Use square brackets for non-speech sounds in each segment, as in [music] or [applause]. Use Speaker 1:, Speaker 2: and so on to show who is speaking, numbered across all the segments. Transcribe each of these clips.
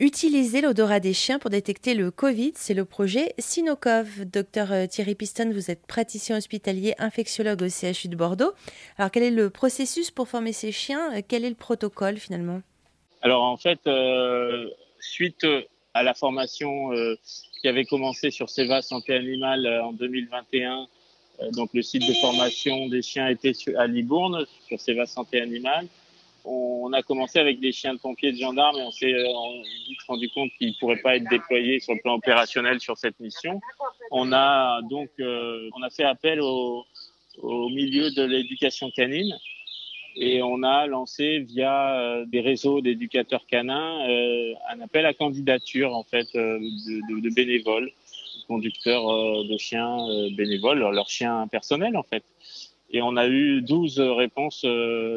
Speaker 1: Utiliser l'odorat des chiens pour détecter le Covid, c'est le projet Sinocov. Docteur euh, Thierry Piston, vous êtes praticien hospitalier infectiologue au CHU de Bordeaux. Alors quel est le processus pour former ces chiens? Quel est le protocole finalement?
Speaker 2: Alors en fait, euh, suite à la formation euh, qui avait commencé sur Seva Santé Animale en 2021, donc le site de formation des chiens était à Libourne sur Seva Santé Animale on a commencé avec des chiens de pompiers de gendarmes et on s'est euh, vite rendu compte qu'ils ne pourraient pas être déployés sur le plan opérationnel sur cette mission. On a donc euh, on a fait appel au, milieu de l'éducation canine et on a lancé via euh, des réseaux d'éducateurs canins un appel à candidature en fait de, de, bénévoles, conducteurs de chiens bénévoles, leurs chiens personnels en fait. Et on a eu 12 réponses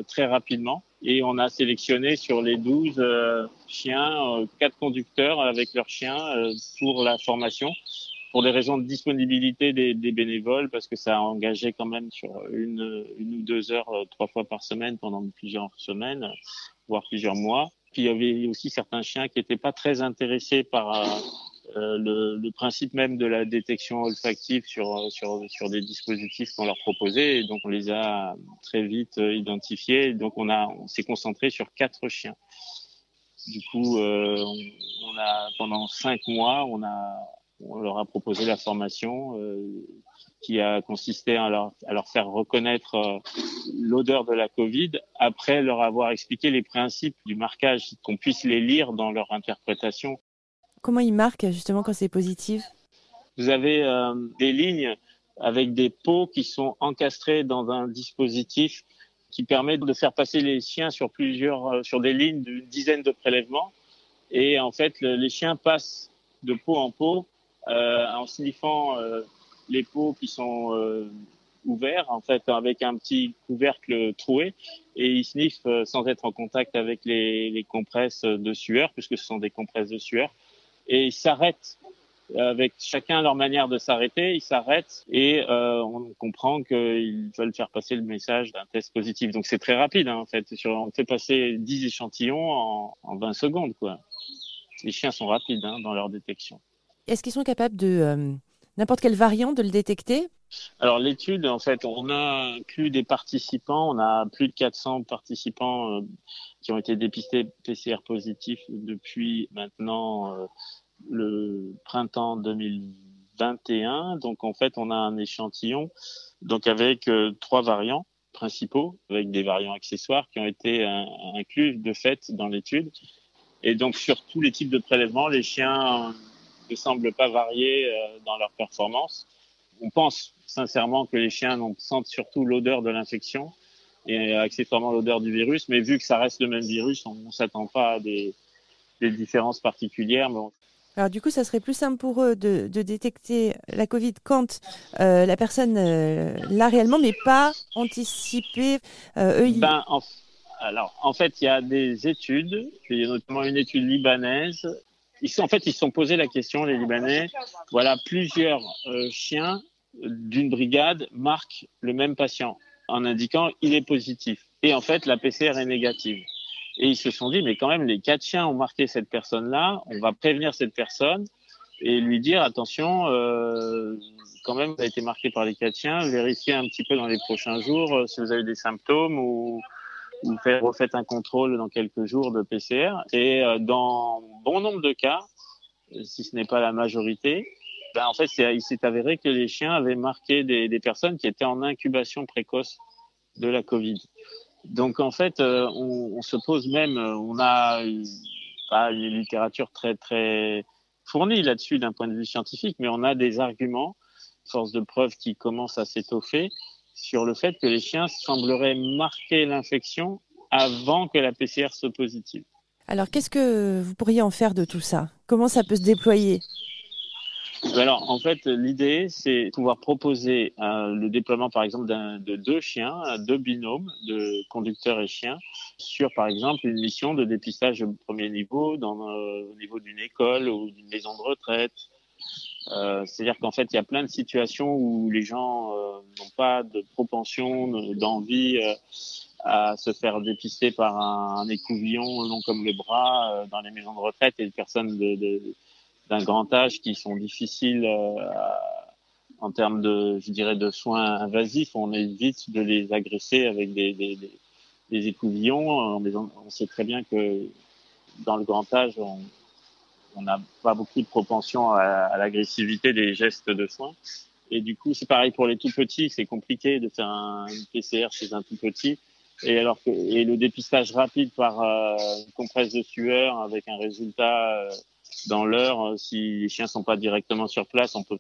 Speaker 2: très rapidement et on a sélectionné sur les 12 euh, chiens, euh, quatre conducteurs avec leurs chiens euh, pour la formation, pour des raisons de disponibilité des, bénévoles, parce que ça a engagé quand même sur une, une ou deux heures, trois fois par semaine pendant plusieurs semaines, voire plusieurs mois. Puis il y avait aussi certains chiens qui n'étaient pas très intéressés par euh, le, le, principe même de la détection olfactive sur, sur, sur des dispositifs qu'on leur proposait. Donc, on les a très vite euh, identifiés. donc, on, a, on s'est concentré sur quatre chiens. Du coup, euh, on, a, pendant cinq mois, on, a, on leur a proposé la formation euh, qui a consisté à leur, à leur faire reconnaître euh, l'odeur de la Covid après leur avoir expliqué les principes du marquage, qu'on puisse les lire dans leur interprétation
Speaker 1: Comment il marque justement quand c'est positif?
Speaker 2: Vous avez euh, des lignes avec des pots qui sont encastrés dans un dispositif qui permet de faire passer les chiens sur plusieurs, euh, sur des lignes d'une dizaine de prélèvements. Et en fait, les chiens passent de pot en pot euh, en sniffant les pots qui sont ouverts, en fait, avec un petit couvercle troué, et ils sniffent sans être en contact avec les compresses de sueur, puisque ce sont des compresses de sueur et ils s'arrêtent avec chacun leur manière de s'arrêter, ils s'arrêtent et euh, on comprend qu'ils veulent faire passer le message d'un test positif. Donc c'est très rapide hein, en fait. On fait passer 10 échantillons en, en 20 secondes. Quoi. Les chiens sont rapides hein, dans leur détection.
Speaker 1: Est-ce qu'ils sont capables de euh, n'importe quelle variant de le détecter?
Speaker 2: Alors l'étude, en fait, on a inclus des participants, on a plus de 400 participants euh, qui ont été dépistés PCR positifs depuis maintenant euh, le printemps 2021. Donc en fait, on a un échantillon donc avec euh, trois variants principaux, avec des variants accessoires qui ont été inclus de fait dans l'étude. Et donc sur tous les types de prélèvements, les chiens ne semblent pas varier dans leur performance on pense sincèrement que les chiens sentent surtout l'odeur de l'infection et accessoirement l'odeur du virus, mais vu que ça reste le même virus, on ne s'attend pas à des, différences particulières.
Speaker 1: Alors du coup, ça serait plus simple pour eux de, détecter la Covid quand euh, la personne euh, l'a réellement, mais pas anticipé.
Speaker 2: Euh, eux, ben, alors, en fait, il y a des études, il y a notamment une étude libanaise. Ils sont, en fait, ils se sont posé la question, les Libanais. Voilà, plusieurs chiens d'une brigade marque le même patient en indiquant il est positif. Et en fait, la PCR est négative. Et ils se sont dit, mais quand même, les quatre chiens ont marqué cette personne-là, on va prévenir cette personne et lui dire, attention, euh, quand même, vous avez été marqué par les quatre chiens, vérifiez un petit peu dans les prochains jours euh, si vous avez des symptômes ou, ou refaites un contrôle dans quelques jours de PCR. Et euh, dans bon nombre de cas, si ce n'est pas la majorité, ben, en fait, il s'est avéré que les chiens avaient marqué des, personnes qui étaient en incubation précoce de la Covid. Donc, en fait, euh, on, se pose même, euh, on a pas une littérature très, très fournie là-dessus d'un point de vue scientifique, mais on a des arguments, force de preuve qui commencent à s'étoffer sur le fait que les chiens sembleraient marquer l'infection avant que la PCR soit positive.
Speaker 1: Alors, qu'est-ce que vous pourriez en faire de tout ça? Comment ça peut se déployer?
Speaker 2: Alors, en fait, l'idée, c'est pouvoir proposer euh, le déploiement, par exemple, de deux chiens, deux binômes de conducteurs et chiens, sur, par exemple, une mission de dépistage au premier niveau, dans, euh, au niveau d'une école ou d'une maison de retraite. Euh, C'est-à-dire qu'en fait, il y a plein de situations où les gens euh, n'ont pas de propension, d'envie
Speaker 3: à se faire dépister par un, écouvillon long comme le bras euh, dans les maisons de retraite et des personnes de, d'un grand âge qui sont difficiles euh, en termes de, je dirais, de soins invasifs. On évite de les agresser avec des, des, des, écouvillons. On sait très bien que dans le grand âge, on n'a pas beaucoup de propension à, à l'agressivité des gestes de soins. Et du coup, c'est pareil pour les tout petits. C'est compliqué de faire un PCR chez un tout petit. Et alors que et le dépistage rapide par euh, une compresse de sueur avec un résultat euh, dans l'heure, euh, si les chiens sont pas directement sur place, on peut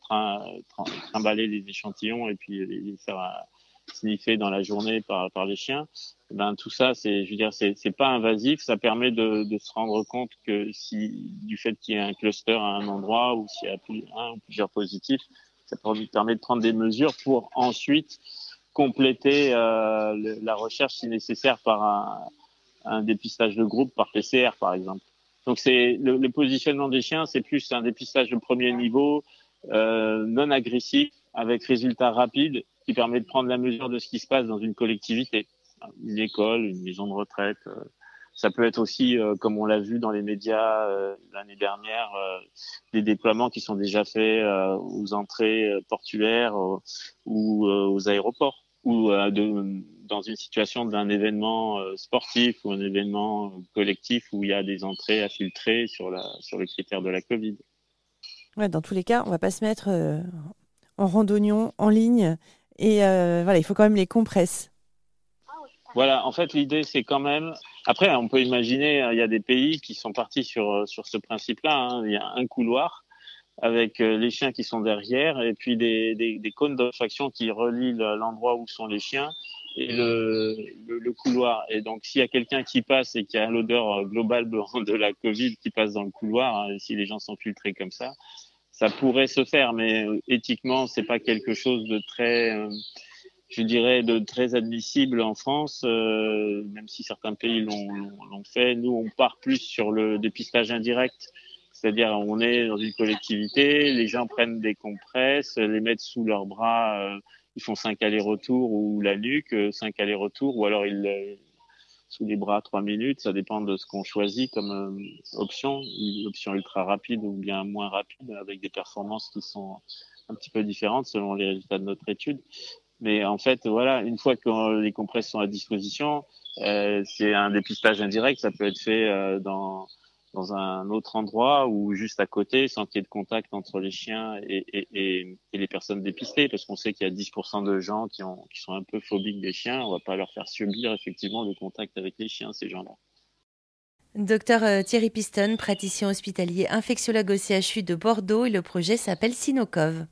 Speaker 3: trimballer les échantillons et puis les faire sniffer dans la journée par, par les chiens. Ben tout ça, c'est, je veux dire, c'est, pas invasif. Ça permet de, de se rendre compte que si du fait qu'il y ait un cluster à un endroit ou s'il y a plus, un ou plusieurs positifs, ça permet de prendre des mesures pour ensuite compléter euh, la recherche si nécessaire par un, un, dépistage de groupe par PCR par exemple. Donc c'est le, le, positionnement des chiens, c'est plus un dépistage de premier niveau, euh, non agressif, avec résultat rapide, qui permet de prendre la mesure de ce qui se passe dans une collectivité, une école, une maison de retraite. Euh, ça peut être aussi, euh, comme on l'a vu dans les médias euh, l'année dernière, euh, des déploiements qui sont déjà faits aux entrées portuaires ou aux aéroports ou de, dans une situation d'un événement sportif ou un événement collectif où il y a des entrées à filtrer sur, la, sur le critère de la Covid.
Speaker 1: Ouais, dans tous les cas, on ne va pas se mettre en randonnion, en ligne. Et voilà, il faut quand même les compresses.
Speaker 3: Voilà, en fait, l'idée, c'est quand même. Après, on peut imaginer, il y a des pays qui sont partis sur, sur ce principe-là. Hein. Il y a un couloir avec euh, les chiens qui sont derrière et puis des, des, des cônes d'obstruction qui relient l'endroit où sont les chiens et le, le, couloir. Et donc, s'il y a quelqu'un qui passe et qui a l'odeur globale [laughs] de la Covid qui passe dans le couloir, hein, si les gens sont filtrés comme ça, ça pourrait se faire, mais euh, éthiquement, c'est pas quelque chose de très euh, je dirais, de très admissible en France, euh, même si certains pays l'ont fait. Nous, on part plus sur le dépistage indirect, c'est-à-dire on est dans une collectivité, les gens prennent des compresses, les mettent sous leurs bras, euh, ils font cinq allers-retours ou la nuque, euh, cinq allers-retours, ou alors ils sous les bras trois minutes, ça dépend de ce qu'on choisit comme option, une option ultra rapide ou bien moins rapide, avec des performances qui sont un petit peu différentes selon les résultats de notre étude. Mais en fait, voilà, une fois que les compresses sont à disposition, euh, c'est un dépistage indirect. Ça peut être fait euh, dans dans un autre endroit ou juste à côté, sans qu'il y ait de contact entre les chiens et, les personnes dépistées, parce qu'on sait qu'il y a 10% de gens qui, ont, qui sont un peu phobiques des chiens. On va pas leur faire subir effectivement le contact avec les chiens, ces gens-là.
Speaker 1: Docteur euh, Thierry Piston, praticien hospitalier infectiologue au CHU de Bordeaux, et le projet s'appelle Sinocov.